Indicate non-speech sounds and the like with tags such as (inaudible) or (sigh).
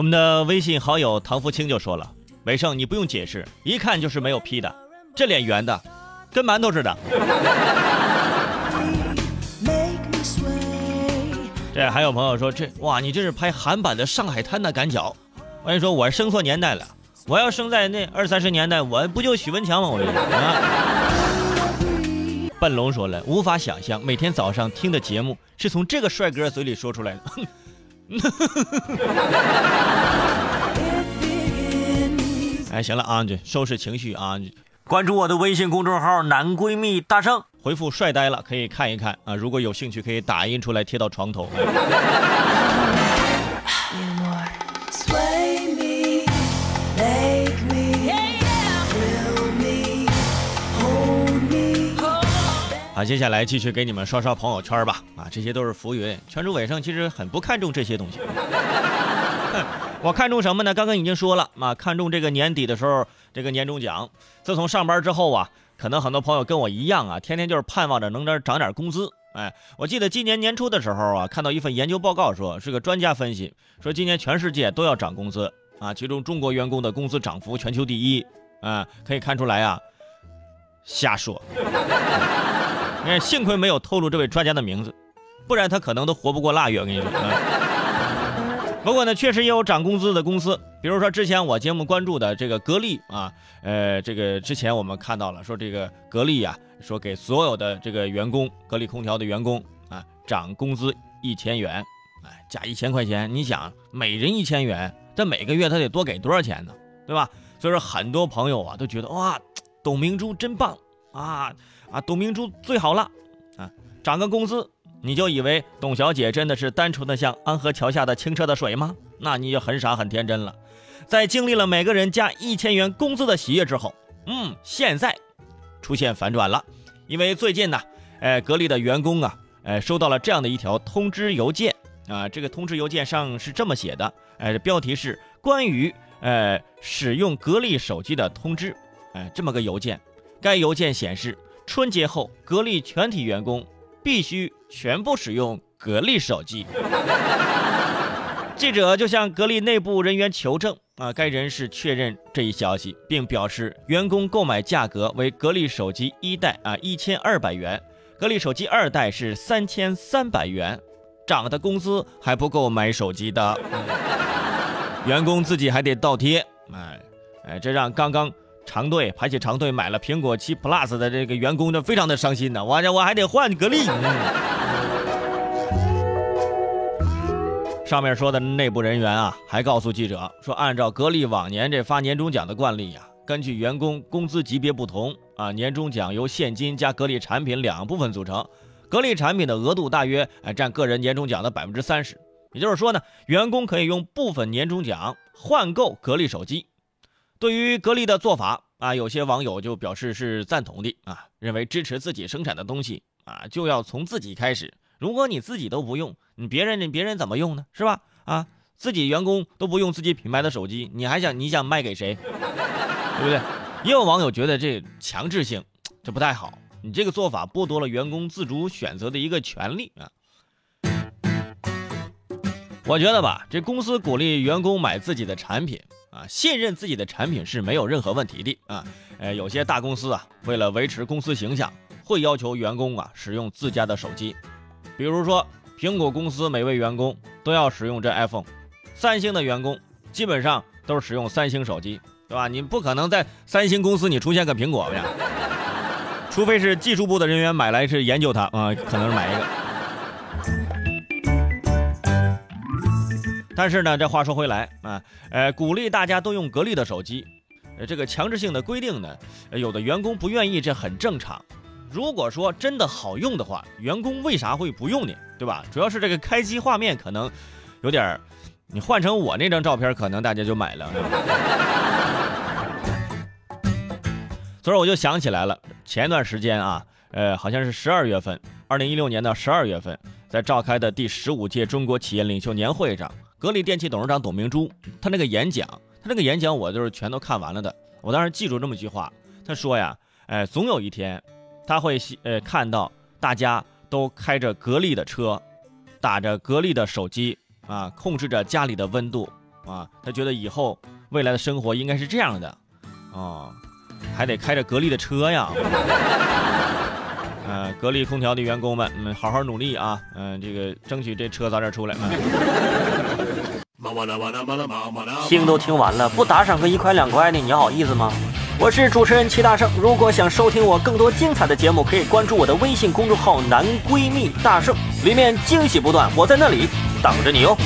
我们的微信好友唐福清就说了：“伟盛，你不用解释，一看就是没有 P 的，这脸圆的，跟馒头似的。”这还有朋友说：“这哇，你这是拍韩版的《上海滩》的赶脚。”我跟你说，我生错年代了，我要生在那二三十年代，我不就许文强吗？我跟你说啊。(laughs) 笨龙说了，无法想象每天早上听的节目是从这个帅哥嘴里说出来的。(laughs) 哎，行了啊，就收拾情绪啊，关注我的微信公众号“男闺蜜大圣”，回复“帅呆了”可以看一看啊。如果有兴趣，可以打印出来贴到床头。啊，接下来继续给你们刷刷朋友圈吧。啊，这些都是浮云。圈主伟盛其实很不看重这些东西。我看中什么呢？刚刚已经说了啊，看中这个年底的时候这个年终奖。自从上班之后啊，可能很多朋友跟我一样啊，天天就是盼望着能点涨点工资。哎，我记得今年年初的时候啊，看到一份研究报告，说是个专家分析，说今年全世界都要涨工资啊，其中中国员工的工资涨幅全球第一。啊，可以看出来啊，瞎说。你 (laughs) 看，幸亏没有透露这位专家的名字，不然他可能都活不过腊月。我跟你说，不过呢，确实也有涨工资的公司，比如说之前我节目关注的这个格力啊，呃，这个之前我们看到了，说这个格力呀，说给所有的这个员工，格力空调的员工啊，涨工资一千元，哎，加一千块钱。你想，每人一千元，这每个月他得多给多少钱呢？对吧？所以说，很多朋友啊都觉得哇，董明珠真棒啊。啊，董明珠最好了，啊，涨个工资，你就以为董小姐真的是单纯的像安河桥下的清澈的水吗？那你就很傻很天真了。在经历了每个人加一千元工资的喜悦之后，嗯，现在出现反转了，因为最近呢，哎，格力的员工啊，哎，收到了这样的一条通知邮件啊，这个通知邮件上是这么写的，哎，标题是关于呃使用格力手机的通知，哎，这么个邮件，该邮件显示。春节后，格力全体员工必须全部使用格力手机。记者就向格力内部人员求证，啊，该人士确认这一消息，并表示员工购买价格为格力手机一代啊一千二百元，格力手机二代是三千三百元，涨的工资还不够买手机的，员工自己还得倒贴，哎哎，这让刚刚。长队排起长队买了苹果七 Plus 的这个员工就非常的伤心呢，我这我还得换格力。上面说的内部人员啊，还告诉记者说，按照格力往年这发年终奖的惯例呀，根据员工工资级别不同啊，年终奖由现金加格力产品两部分组成，格力产品的额度大约哎占个人年终奖的百分之三十，也就是说呢，员工可以用部分年终奖换购格力手机。对于格力的做法啊，有些网友就表示是赞同的啊，认为支持自己生产的东西啊，就要从自己开始。如果你自己都不用，你别人你别人怎么用呢？是吧？啊，自己员工都不用自己品牌的手机，你还想你想卖给谁？对不对？也有网友觉得这强制性这不太好，你这个做法剥夺了员工自主选择的一个权利啊。我觉得吧，这公司鼓励员工买自己的产品。啊，信任自己的产品是没有任何问题的啊！呃，有些大公司啊，为了维持公司形象，会要求员工啊使用自家的手机。比如说，苹果公司每位员工都要使用这 iPhone，三星的员工基本上都是使用三星手机，对吧？你不可能在三星公司你出现个苹果呀，除非是技术部的人员买来是研究它啊，可能是买一个。但是呢，这话说回来啊，呃，鼓励大家都用格力的手机，呃，这个强制性的规定呢，有的员工不愿意，这很正常。如果说真的好用的话，员工为啥会不用呢？对吧？主要是这个开机画面可能有点儿，你换成我那张照片，可能大家就买了。所以我就想起来了，前一段时间啊，呃，好像是十二月份，二零一六年的十二月份，在召开的第十五届中国企业领袖年会上。格力电器董事长董明珠，他那个演讲，他那个演讲我就是全都看完了的。我当时记住这么一句话，他说呀，哎，总有一天，他会呃看到大家都开着格力的车，打着格力的手机啊，控制着家里的温度，啊，他觉得以后未来的生活应该是这样的，啊，还得开着格力的车呀。呃，格力空调的员工们，嗯，好好努力啊，嗯，这个争取这车早点出来。听都听完了，不打赏个一块两块的，你好意思吗？我是主持人齐大圣，如果想收听我更多精彩的节目，可以关注我的微信公众号“男闺蜜大圣”，里面惊喜不断，我在那里等着你哦。